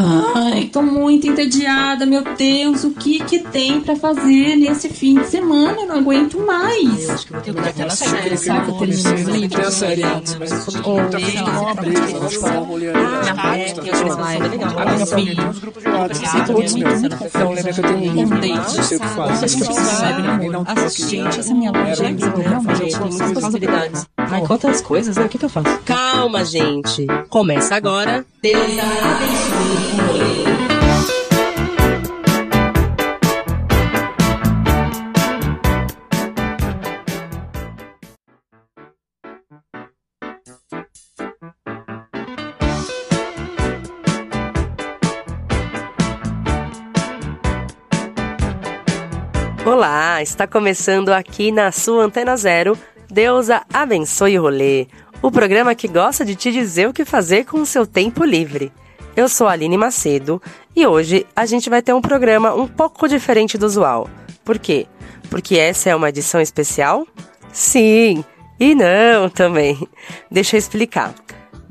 Ai, tô muito entediada, meu Deus, o que que tem pra fazer nesse fim de semana? Eu não aguento mais. Eu acho que vou terminar aquela série, sabe? Eu termino os livros. Série antes, mas quando tá lá, uma coisa. falar uma mulher. Ah, é, que eu acho legal. Mim, tem uns grupos de WhatsApp, todos meu. Então lembra que eu tenho um livro, não sei o que faço. Acho que né, um amor? toque. Gente, essa minha loja é realmente tem muitas possibilidades. Ai, quantas coisas, né? O que que eu faço? Calma, gente. Começa agora. Deus Olá, está começando aqui na sua Antena Zero. Deusa abençoe o rolê. O programa que gosta de te dizer o que fazer com o seu tempo livre. Eu sou a Aline Macedo e hoje a gente vai ter um programa um pouco diferente do usual. Por quê? Porque essa é uma edição especial? Sim, e não também. Deixa eu explicar.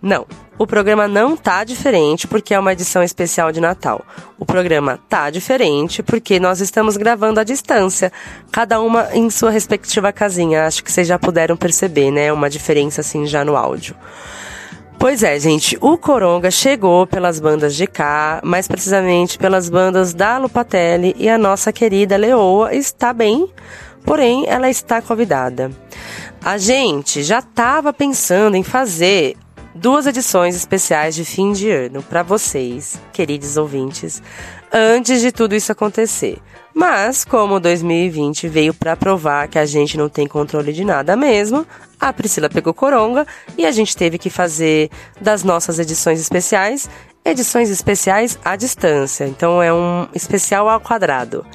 Não, o programa não tá diferente porque é uma edição especial de Natal. O programa tá diferente porque nós estamos gravando à distância, cada uma em sua respectiva casinha. Acho que vocês já puderam perceber, né? Uma diferença assim já no áudio. Pois é, gente, o Coronga chegou pelas bandas de cá, mais precisamente pelas bandas da Lupatelli e a nossa querida Leoa está bem, porém ela está convidada. A gente já estava pensando em fazer duas edições especiais de fim de ano para vocês, queridos ouvintes, antes de tudo isso acontecer. Mas, como 2020 veio para provar que a gente não tem controle de nada mesmo, a Priscila pegou coronga e a gente teve que fazer das nossas edições especiais, edições especiais à distância. Então é um especial ao quadrado.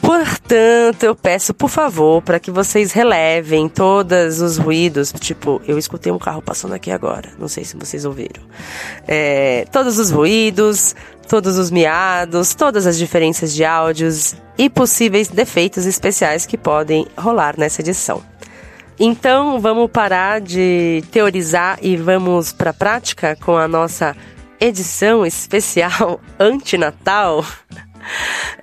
Portanto, eu peço, por favor, para que vocês relevem todos os ruídos. Tipo, eu escutei um carro passando aqui agora. Não sei se vocês ouviram. É, todos os ruídos, todos os miados, todas as diferenças de áudios e possíveis defeitos especiais que podem rolar nessa edição. Então, vamos parar de teorizar e vamos para a prática com a nossa edição especial antinatal.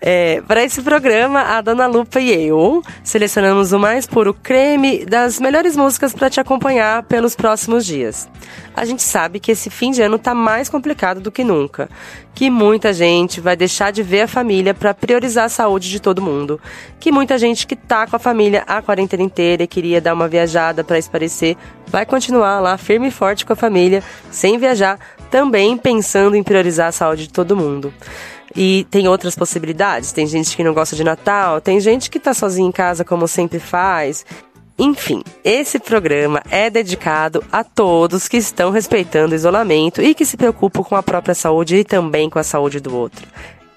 É, para esse programa, a Dona Lupa e eu selecionamos o mais puro creme das melhores músicas para te acompanhar pelos próximos dias. A gente sabe que esse fim de ano tá mais complicado do que nunca, que muita gente vai deixar de ver a família para priorizar a saúde de todo mundo, que muita gente que tá com a família a quarentena inteira e queria dar uma viajada para esparecer, vai continuar lá firme e forte com a família, sem viajar, também pensando em priorizar a saúde de todo mundo. E tem outras possibilidades. Tem gente que não gosta de Natal, tem gente que tá sozinha em casa como sempre faz. Enfim, esse programa é dedicado a todos que estão respeitando o isolamento e que se preocupam com a própria saúde e também com a saúde do outro.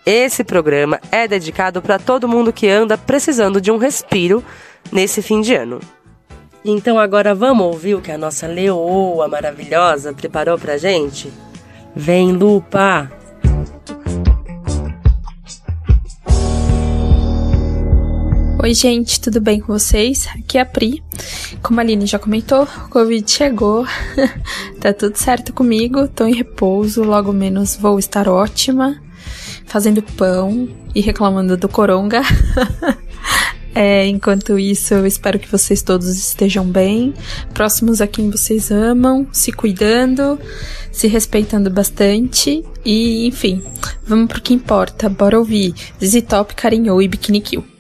Esse programa é dedicado para todo mundo que anda precisando de um respiro nesse fim de ano. Então agora vamos ouvir o que a nossa leoa maravilhosa preparou pra gente? Vem, Lupa! Oi, gente, tudo bem com vocês? Aqui é a Pri. Como a Aline já comentou, o Covid chegou. tá tudo certo comigo, tô em repouso, logo menos vou estar ótima, fazendo pão e reclamando do coronga. É, enquanto isso, eu espero que vocês todos estejam bem, próximos a quem vocês amam, se cuidando, se respeitando bastante e, enfim, vamos pro que importa. Bora ouvir ZZ Top, Carinhou e Bikini Kill.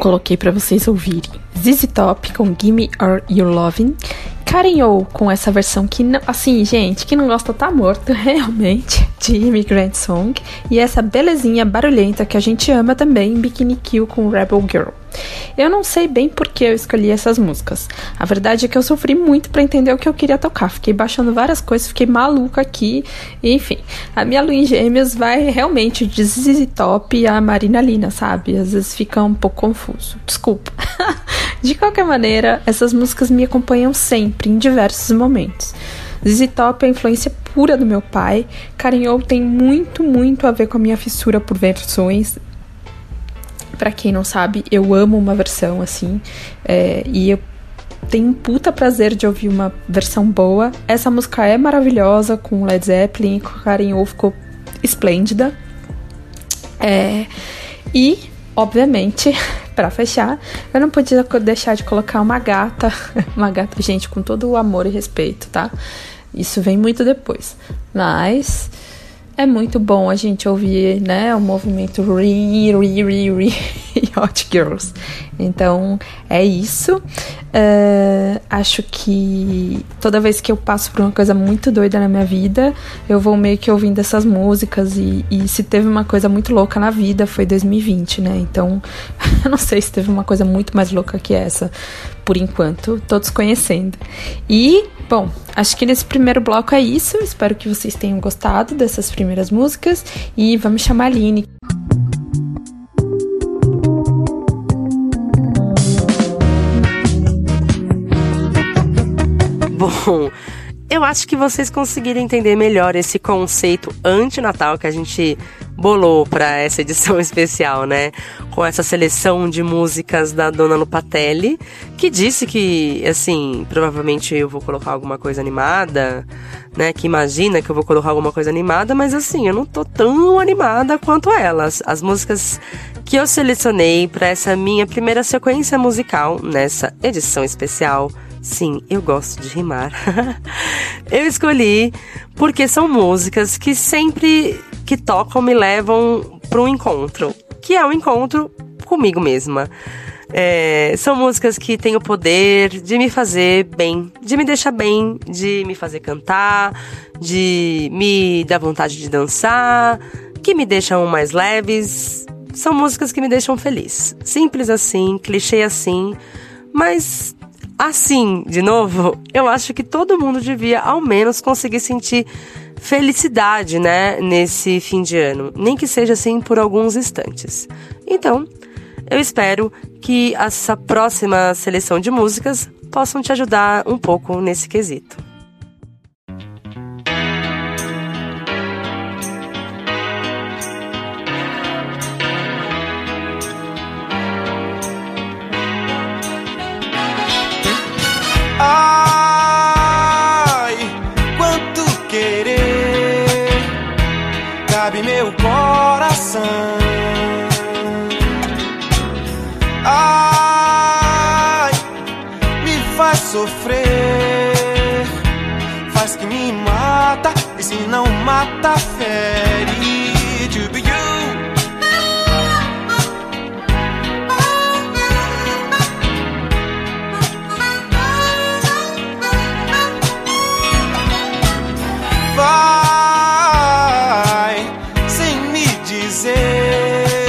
Coloquei para vocês ouvirem. ZZ Top com Gimme Or Your Loving, Karen O com essa versão que, não, assim, gente, que não gosta tá morto, realmente, de Immigrant Song, e essa belezinha barulhenta que a gente ama também, Bikini Kill com Rebel Girl. Eu não sei bem por que eu escolhi essas músicas. A verdade é que eu sofri muito para entender o que eu queria tocar. Fiquei baixando várias coisas, fiquei maluca aqui. enfim, a minha lua em gêmeos vai realmente de ZZ Top a Marina Lina, sabe? Às vezes fica um pouco confuso. Desculpa. de qualquer maneira, essas músicas me acompanham sempre, em diversos momentos. ZZ Top é a influência pura do meu pai. Carinhou tem muito, muito a ver com a minha fissura por versões para quem não sabe, eu amo uma versão assim. É, e eu tenho um puta prazer de ouvir uma versão boa. Essa música é maravilhosa, com Led Zeppelin, com Karen O ficou esplêndida. É, e, obviamente, para fechar, eu não podia deixar de colocar uma gata, uma gata, gente, com todo o amor e respeito, tá? Isso vem muito depois. Mas é muito bom a gente ouvir, né, o movimento Re, Re, Re, Re Hot Girls. Então, é isso. Uh, acho que toda vez que eu passo por uma coisa muito doida na minha vida, eu vou meio que ouvindo essas músicas. E, e se teve uma coisa muito louca na vida, foi 2020, né? Então, eu não sei se teve uma coisa muito mais louca que essa, por enquanto, todos conhecendo. E Bom, acho que nesse primeiro bloco é isso. Espero que vocês tenham gostado dessas primeiras músicas e vamos chamar a Aline. Bom, eu acho que vocês conseguiram entender melhor esse conceito antinatal que a gente bolou para essa edição especial, né? Com essa seleção de músicas da Dona Lupatelli, que disse que, assim, provavelmente eu vou colocar alguma coisa animada, né? Que imagina que eu vou colocar alguma coisa animada, mas assim, eu não tô tão animada quanto elas. As músicas que eu selecionei para essa minha primeira sequência musical nessa edição especial Sim, eu gosto de rimar. eu escolhi porque são músicas que sempre que tocam me levam para um encontro, que é um encontro comigo mesma. É, são músicas que têm o poder de me fazer bem, de me deixar bem, de me fazer cantar, de me dar vontade de dançar, que me deixam mais leves. São músicas que me deixam feliz. Simples assim, clichê assim, mas Assim, de novo, eu acho que todo mundo devia ao menos conseguir sentir felicidade, né, nesse fim de ano, nem que seja assim por alguns instantes. Então, eu espero que essa próxima seleção de músicas possam te ajudar um pouco nesse quesito. Sofrer, faz que me mata e se não mata fere. To be you. vai sem me dizer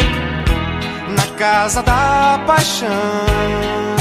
na casa da paixão.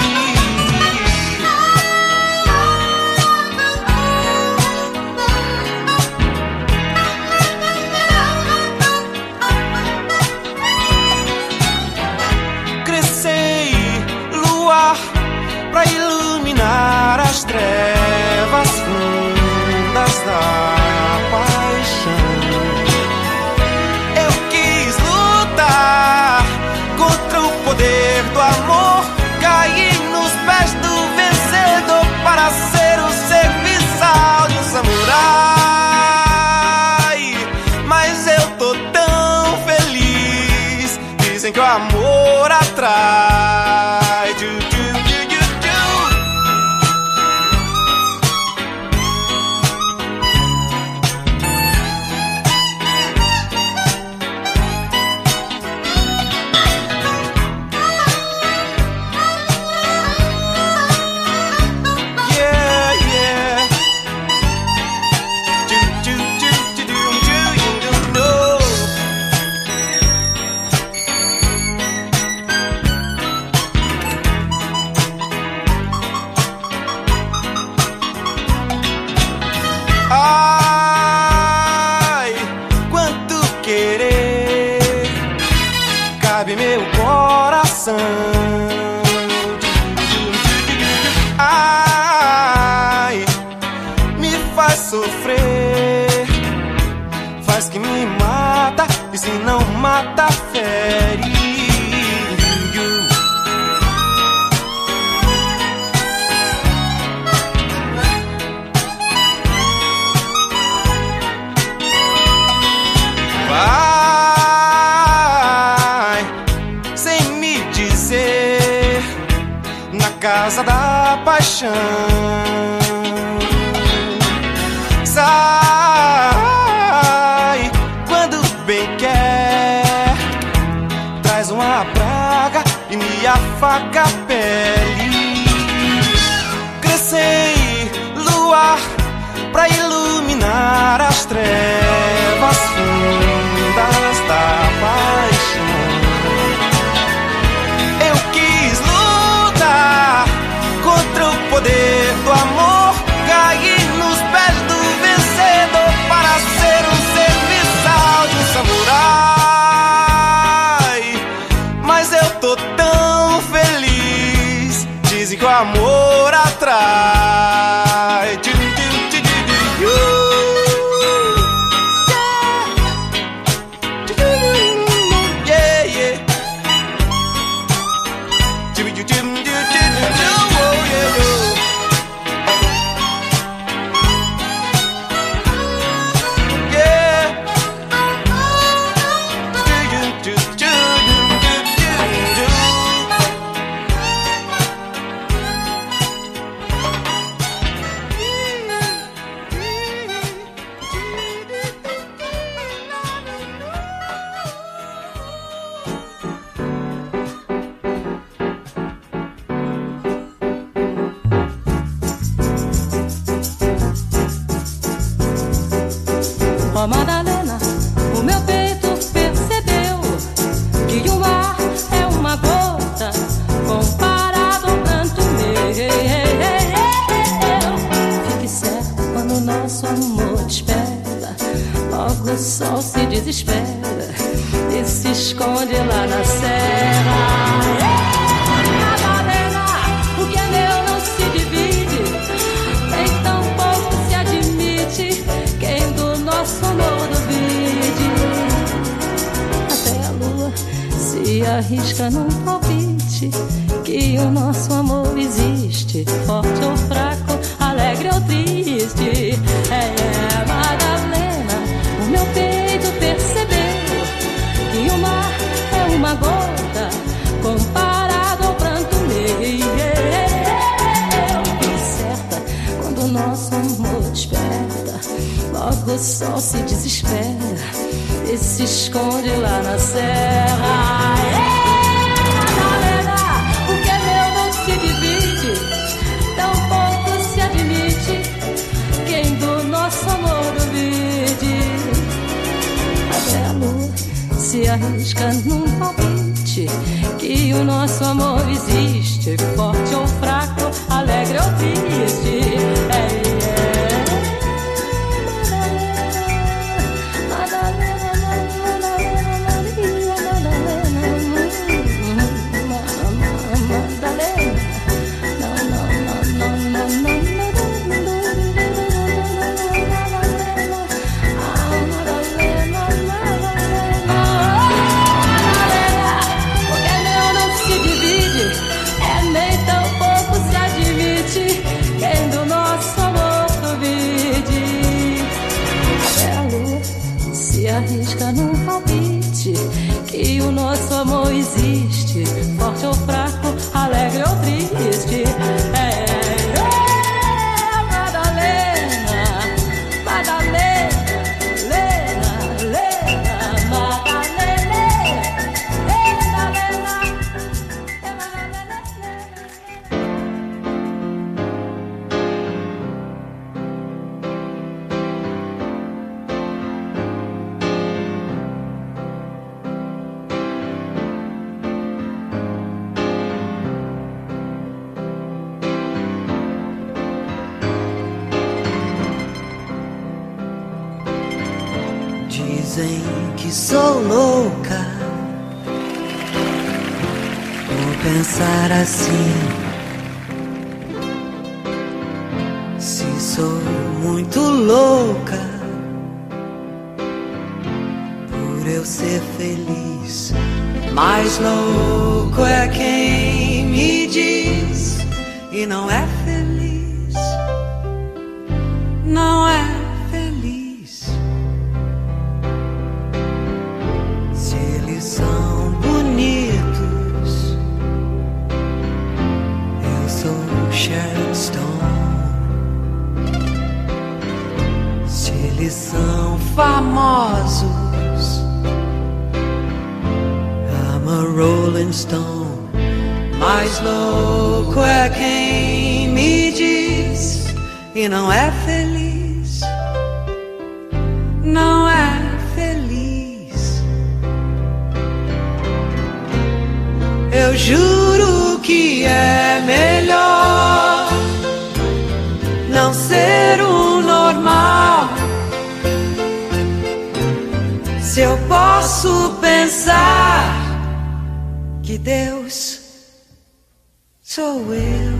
faz sofrer, faz que me mata, e se não mata, fere. Vai sem me dizer na casa da paixão faca pele. Crescei, luar, pra iluminar as trevas. Sharon Stone. Se eles são famosos, I'm a Rolling Stone. Mais louco é quem me diz e não é feliz. Não é feliz. Eu juro que é melhor Se eu posso pensar que Deus sou eu.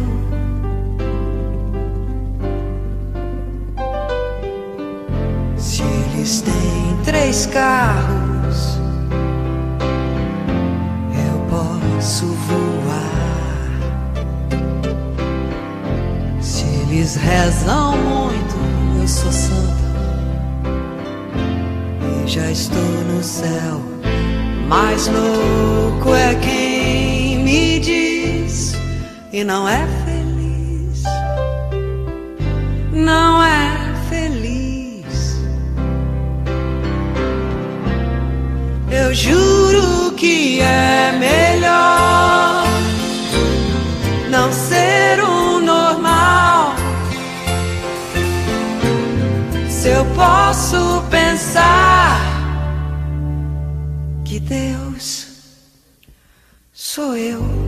Se eles têm três carros, eu posso voar. Se eles rezam muito, eu sou santa e já estou no céu. Mais louco é quem me diz e não é feliz. Não é feliz. Eu juro que é melhor não ser o normal. Se eu posso pensar Deus sou eu.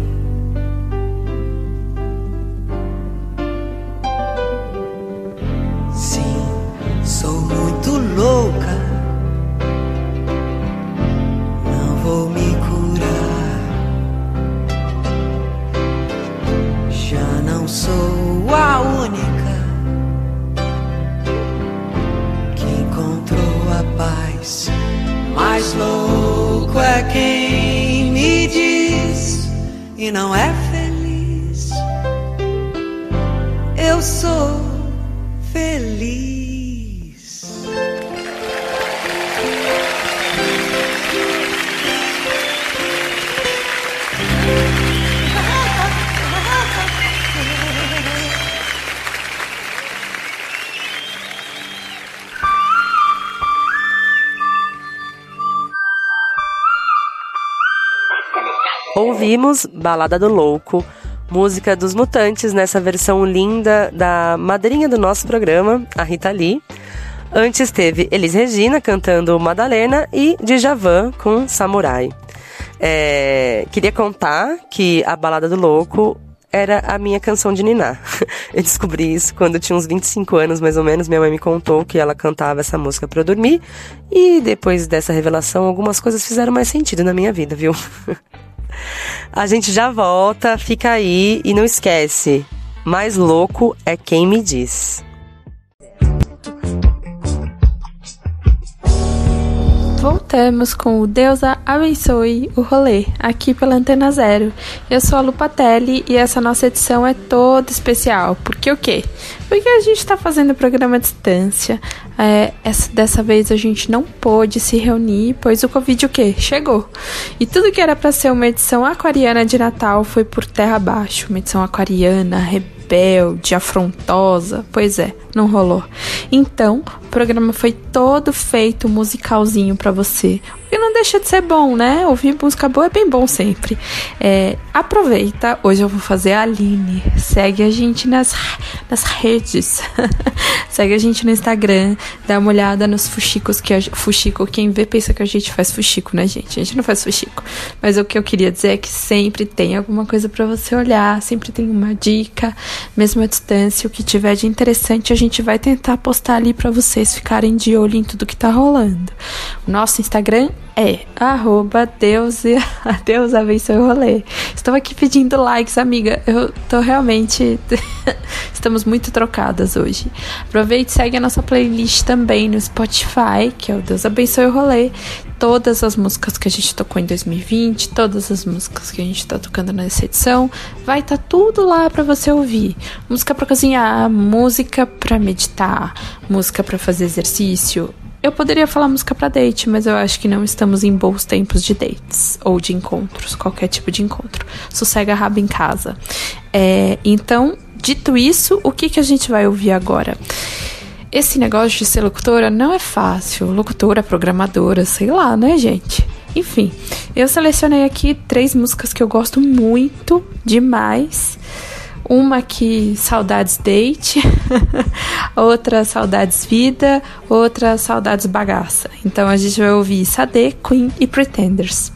Ouvimos Balada do Louco, música dos Mutantes nessa versão linda da madrinha do nosso programa, a Rita Lee. Antes teve Elis Regina cantando Madalena e Djavan com Samurai. É, queria contar que a Balada do Louco era a minha canção de ninar. Eu descobri isso quando eu tinha uns 25 anos, mais ou menos. Minha mãe me contou que ela cantava essa música para eu dormir. E depois dessa revelação, algumas coisas fizeram mais sentido na minha vida, viu? A gente já volta, fica aí e não esquece. Mais louco é quem me diz. Voltamos com o Deusa Abençoe o Rolê, aqui pela Antena Zero. Eu sou a Lupatelli e essa nossa edição é toda especial. Porque o quê? Porque a gente está fazendo programa à distância. É, essa, dessa vez a gente não pôde se reunir, pois o Covid o quê? Chegou. E tudo que era para ser uma edição aquariana de Natal foi por terra abaixo. Uma edição aquariana, rebelde, afrontosa. Pois é, não rolou. Então, o programa foi todo feito musicalzinho para você. Que não deixa de ser bom, né? Ouvir música boa é bem bom sempre. É, aproveita, hoje eu vou fazer a Aline. Segue a gente nas, nas redes. Segue a gente no Instagram. Dá uma olhada nos fuxicos que a, fuxico. Quem vê pensa que a gente faz fuxico, né, gente? A gente não faz fuxico. Mas o que eu queria dizer é que sempre tem alguma coisa para você olhar, sempre tem uma dica, mesmo à distância. O que tiver de interessante a gente vai tentar postar ali para você vocês ficarem de olho em tudo que tá rolando. O nosso Instagram é arroba Deus, e, Deus abençoe o rolê. Estou aqui pedindo likes, amiga. Eu tô realmente. Estamos muito trocadas hoje. Aproveite e segue a nossa playlist também no Spotify, que é o Deus abençoe o rolê. Todas as músicas que a gente tocou em 2020, todas as músicas que a gente tá tocando nessa edição, vai estar tá tudo lá para você ouvir. Música para cozinhar, música para meditar, música para fazer exercício, eu poderia falar música para date, mas eu acho que não estamos em bons tempos de dates ou de encontros, qualquer tipo de encontro. Sossega rabo em casa. É, então, dito isso, o que, que a gente vai ouvir agora? Esse negócio de ser locutora não é fácil. Locutora, programadora, sei lá, né, gente? Enfim, eu selecionei aqui três músicas que eu gosto muito demais. Uma que saudades date, outra saudades vida, outra saudades bagaça. Então a gente vai ouvir Sade, Queen e Pretenders.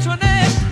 country name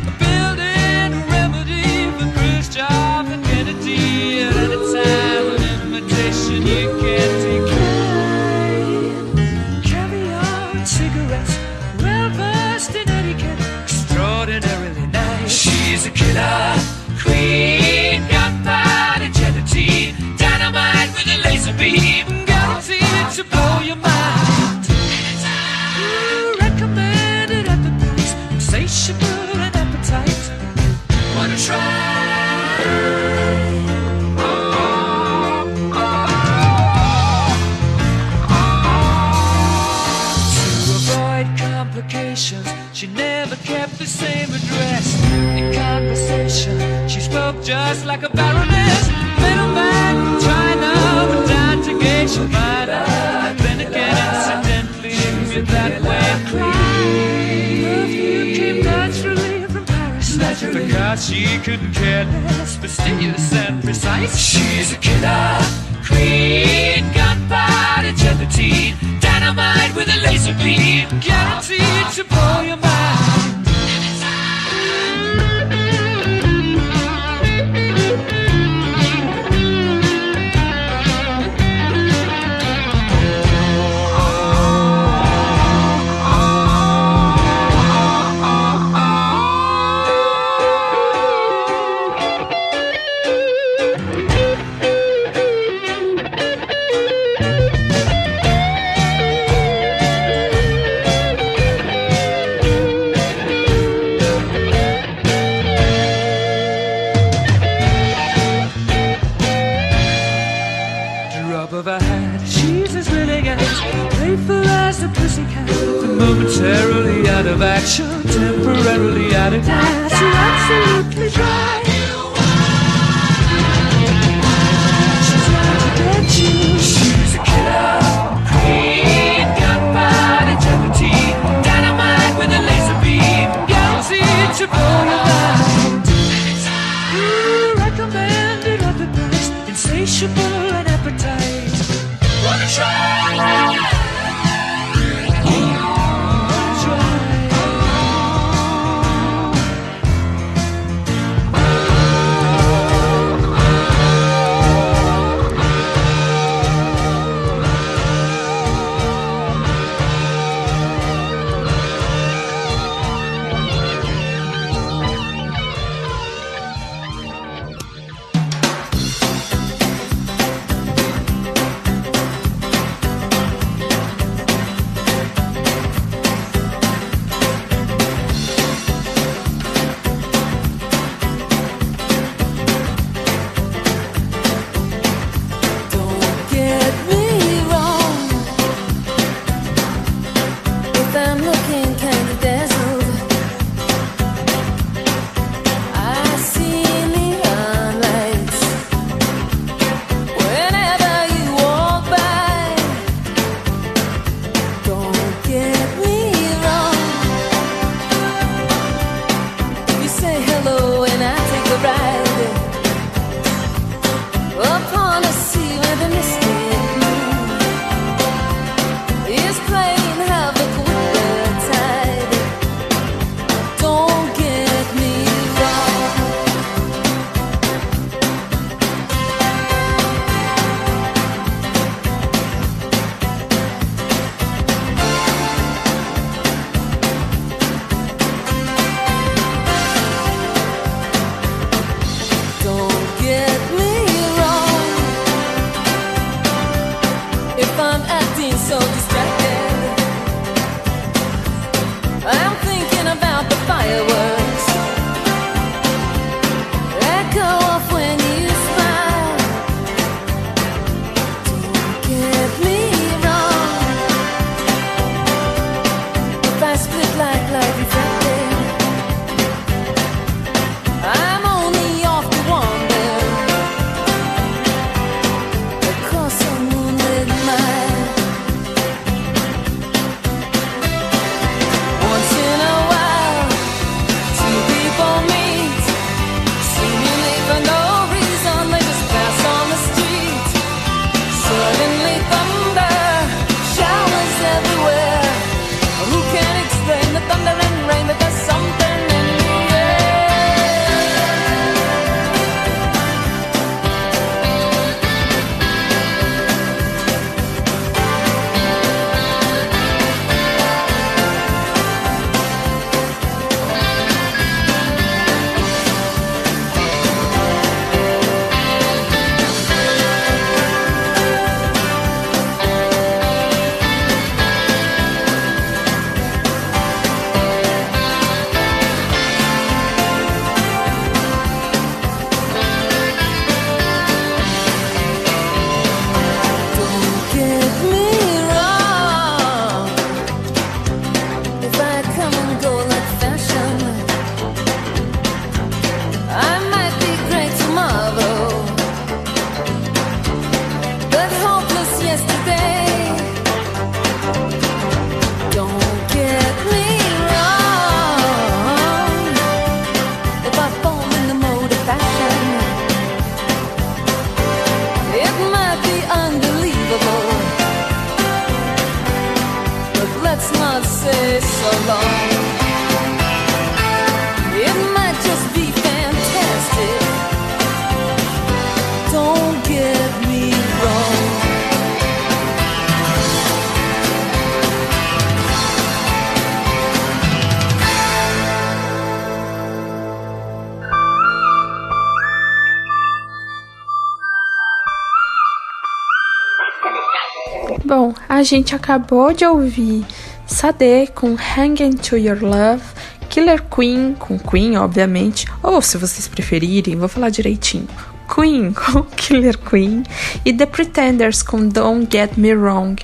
a gente acabou de ouvir Sade com Hanging to Your Love, Killer Queen com Queen, obviamente, ou se vocês preferirem, vou falar direitinho. Queen com Killer Queen e The Pretenders com Don't Get Me Wrong.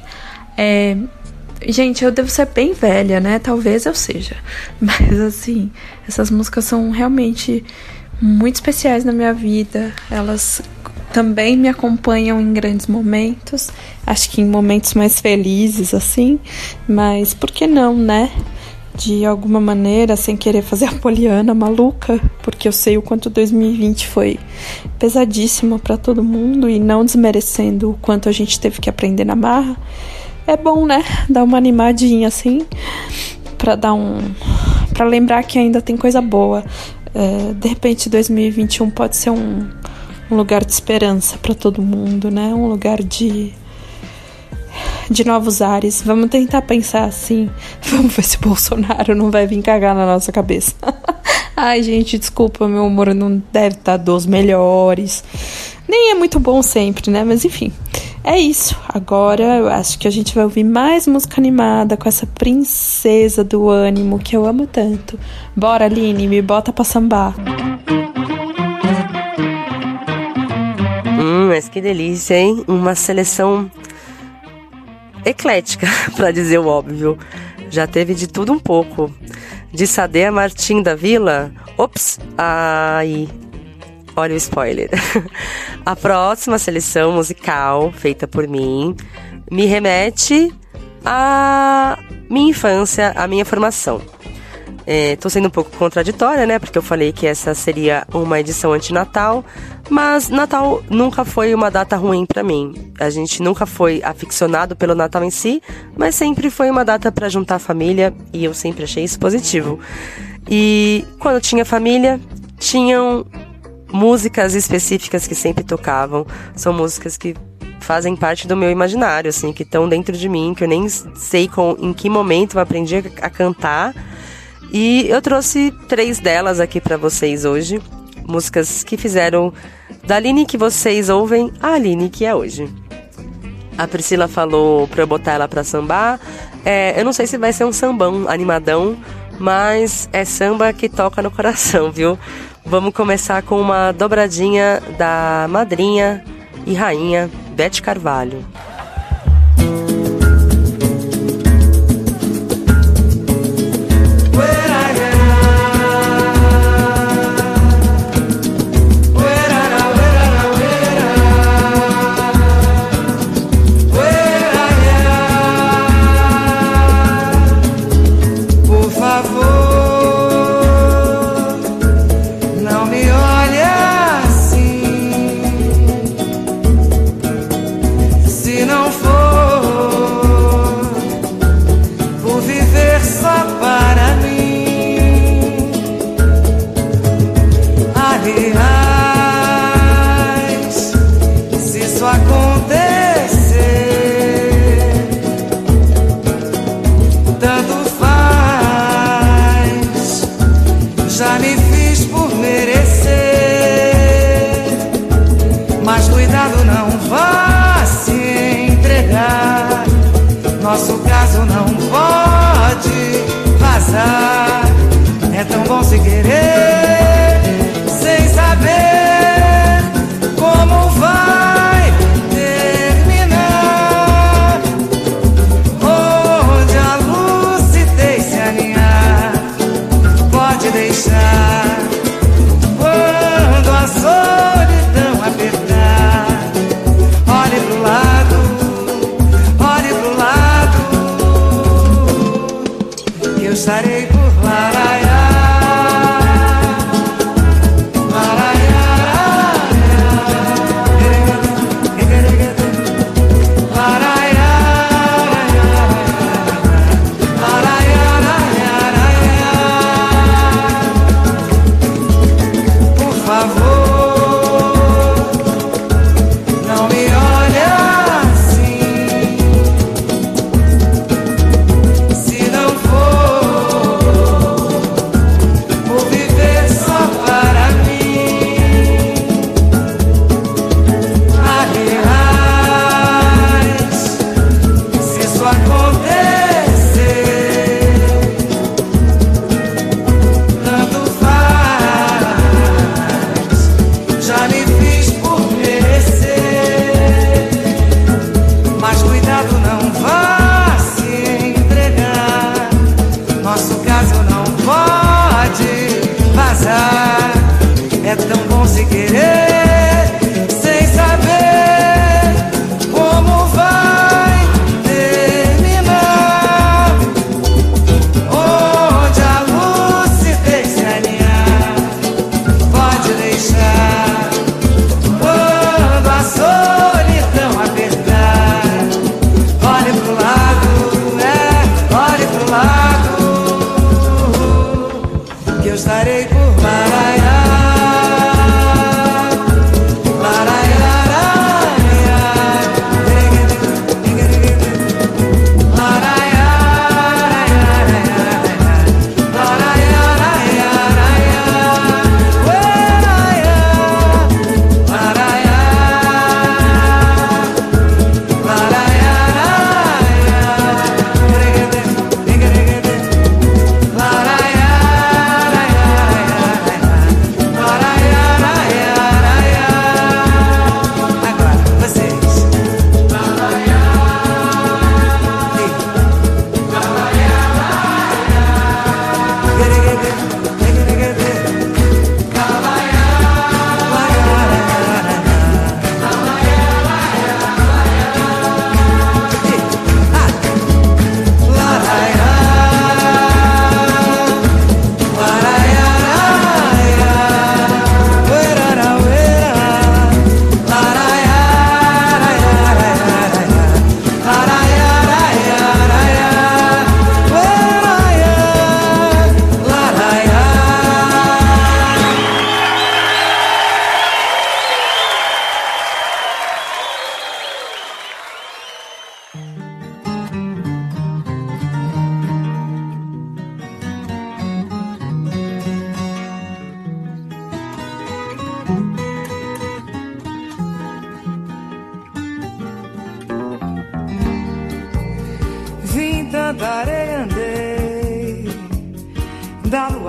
É, gente, eu devo ser bem velha, né? Talvez eu seja. Mas assim, essas músicas são realmente muito especiais na minha vida. Elas também me acompanham em grandes momentos, acho que em momentos mais felizes assim, mas por que não, né? De alguma maneira, sem querer fazer a poliana maluca, porque eu sei o quanto 2020 foi pesadíssimo para todo mundo e não desmerecendo o quanto a gente teve que aprender na marra. É bom, né? Dar uma animadinha assim, para dar um para lembrar que ainda tem coisa boa. É, de repente 2021 pode ser um um lugar de esperança para todo mundo, né? Um lugar de de novos ares. Vamos tentar pensar assim. Vamos ver se Bolsonaro não vai vir cagar na nossa cabeça. Ai, gente, desculpa, meu humor não deve estar dos melhores. Nem é muito bom sempre, né? Mas enfim. É isso. Agora eu acho que a gente vai ouvir mais música animada com essa princesa do ânimo que eu amo tanto. Bora, Aline, me bota pra sambar. Mas que delícia, hein? Uma seleção eclética, pra dizer o óbvio. Já teve de tudo um pouco. De Sade a Martim da Vila. Ops, ai. Olha o spoiler. A próxima seleção musical, feita por mim, me remete à minha infância, à minha formação. É, tô sendo um pouco contraditória, né? Porque eu falei que essa seria uma edição antinatal, mas Natal nunca foi uma data ruim para mim. A gente nunca foi aficionado pelo Natal em si, mas sempre foi uma data para juntar a família e eu sempre achei isso positivo. E quando tinha família, tinham músicas específicas que sempre tocavam. São músicas que fazem parte do meu imaginário, assim, que estão dentro de mim, que eu nem sei com, em que momento eu aprendi a cantar e eu trouxe três delas aqui para vocês hoje. Músicas que fizeram da Aline que vocês ouvem a Aline que é hoje. A Priscila falou pra eu botar ela pra sambar. É, eu não sei se vai ser um sambão animadão, mas é samba que toca no coração, viu? Vamos começar com uma dobradinha da madrinha e rainha Bete Carvalho. Pode vazar. É tão bom se querer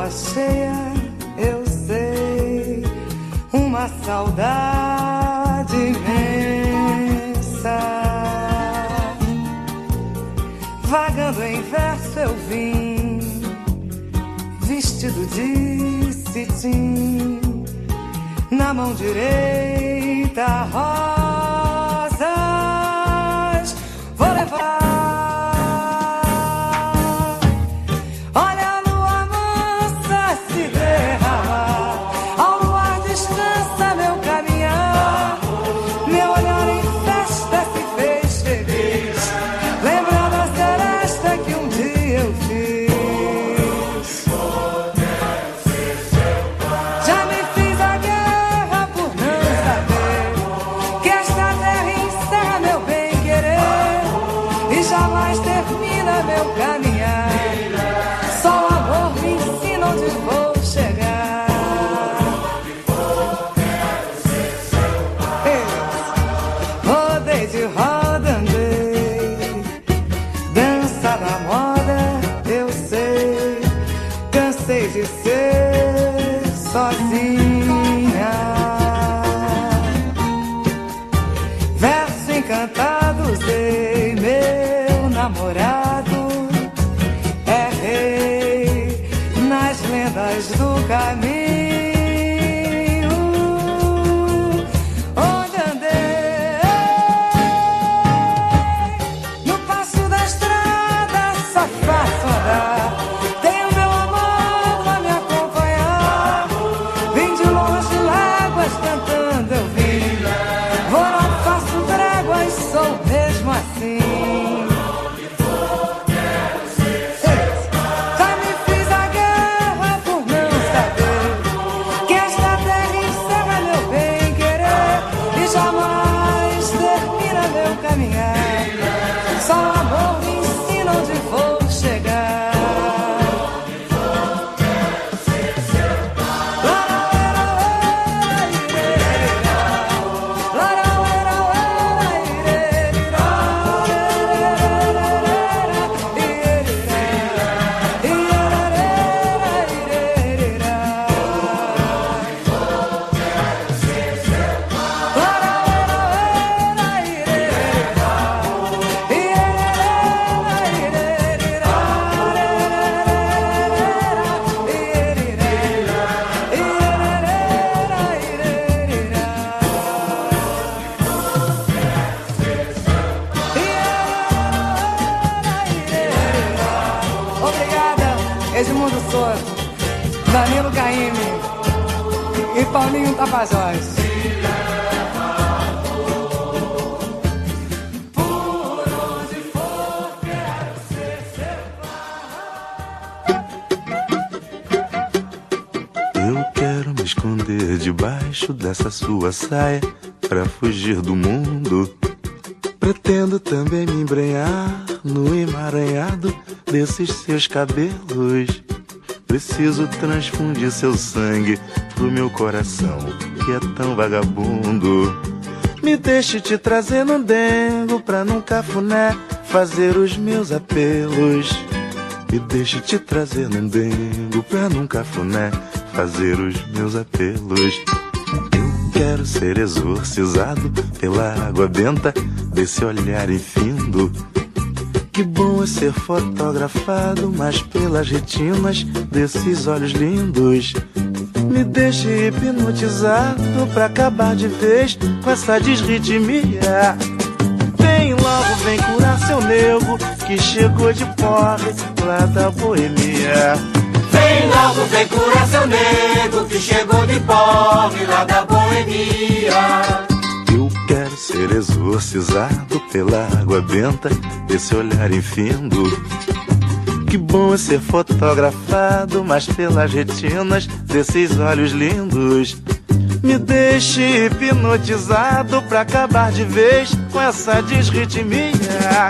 cheia, eu sei, uma saudade imensa. Vagando em verso eu vim, vestido de cetim, na mão direita rosa. Sua saia pra fugir do mundo. Pretendo também me embrenhar no emaranhado desses seus cabelos. Preciso transfundir seu sangue pro meu coração, que é tão vagabundo. Me deixe te trazer no dengo pra num cafuné fazer os meus apelos. Me deixe te trazer num dengo pra num cafuné fazer os meus apelos. Quero ser exorcizado pela água benta desse olhar infindo. Que bom é ser fotografado, mas pelas retinas desses olhos lindos. Me deixe hipnotizado pra acabar de vez com essa desritmia. Vem logo, vem curar seu nego que chegou de porre lá da boemia. Vem logo, vem curar seu nego que chegou de pobre lá da boemia. Eu quero ser exorcizado pela água benta desse olhar infindo. Que bom é ser fotografado, mas pelas retinas desses olhos lindos. Me deixe hipnotizado pra acabar de vez com essa desritmia.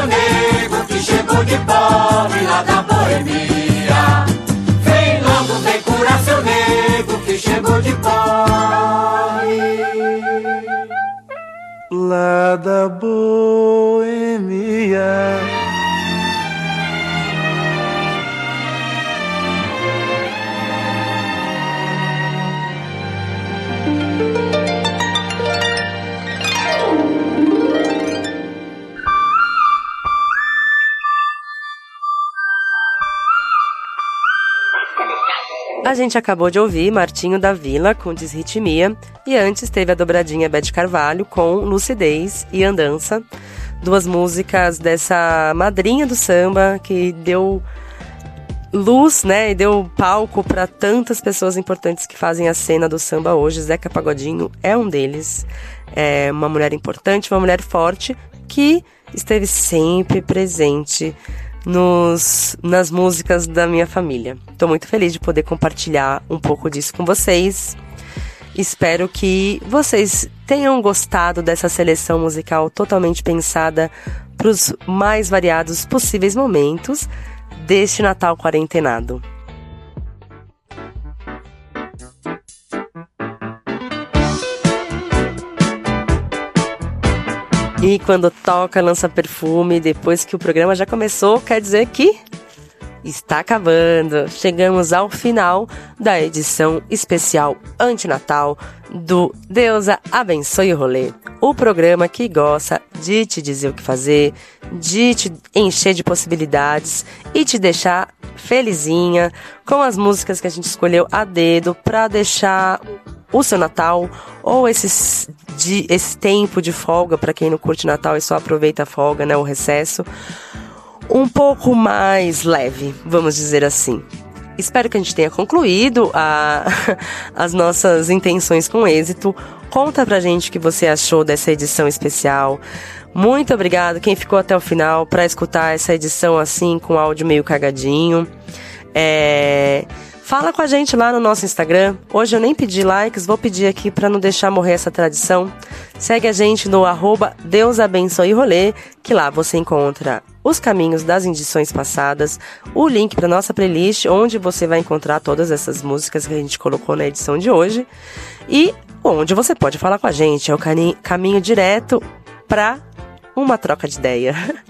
de pobre lá da boemia. Vem logo, vem curar seu nego que chegou de pobre. Lá da boemia. A gente acabou de ouvir Martinho da Vila com Desritmia e antes teve a dobradinha Beth Carvalho com Lucidez e Andança, duas músicas dessa madrinha do samba que deu luz, né, e deu palco para tantas pessoas importantes que fazem a cena do samba hoje. Zeca Pagodinho é um deles. É uma mulher importante, uma mulher forte que esteve sempre presente nos, nas músicas da minha família. Estou muito feliz de poder compartilhar um pouco disso com vocês. Espero que vocês tenham gostado dessa seleção musical totalmente pensada para os mais variados possíveis momentos deste Natal quarentenado. E quando toca, lança perfume, depois que o programa já começou, quer dizer que está acabando. Chegamos ao final da edição especial antinatal do Deusa Abençoe o Rolê. O programa que gosta de te dizer o que fazer, de te encher de possibilidades e te deixar felizinha com as músicas que a gente escolheu a dedo para deixar o seu Natal ou esses de, esse tempo de folga para quem não curte Natal e só aproveita a folga, né, o recesso, um pouco mais leve, vamos dizer assim. Espero que a gente tenha concluído a, as nossas intenções com êxito. Conta pra gente o que você achou dessa edição especial. Muito obrigado quem ficou até o final para escutar essa edição assim com áudio meio cagadinho. É... Fala com a gente lá no nosso Instagram. Hoje eu nem pedi likes, vou pedir aqui para não deixar morrer essa tradição. Segue a gente no arroba Deus Abençoe Rolê, que lá você encontra os caminhos das edições passadas, o link para nossa playlist, onde você vai encontrar todas essas músicas que a gente colocou na edição de hoje, e onde você pode falar com a gente. É o caminho direto para uma troca de ideia.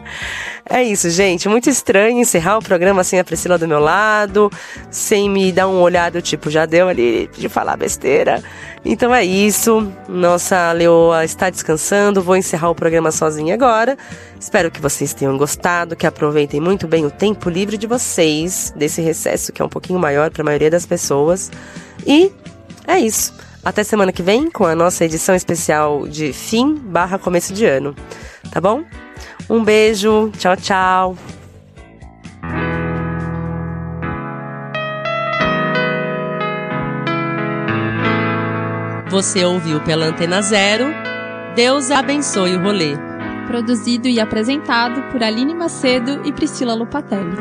É isso, gente. Muito estranho encerrar o programa sem a Priscila do meu lado, sem me dar um olhado tipo, já deu ali de falar besteira. Então é isso. Nossa Leoa está descansando. Vou encerrar o programa sozinha agora. Espero que vocês tenham gostado, que aproveitem muito bem o tempo livre de vocês, desse recesso que é um pouquinho maior para a maioria das pessoas. E é isso. Até semana que vem com a nossa edição especial de fim barra começo de ano. Tá bom? Um beijo, tchau, tchau. Você ouviu pela Antena Zero. Deus abençoe o rolê. Produzido e apresentado por Aline Macedo e Priscila Lupatelli.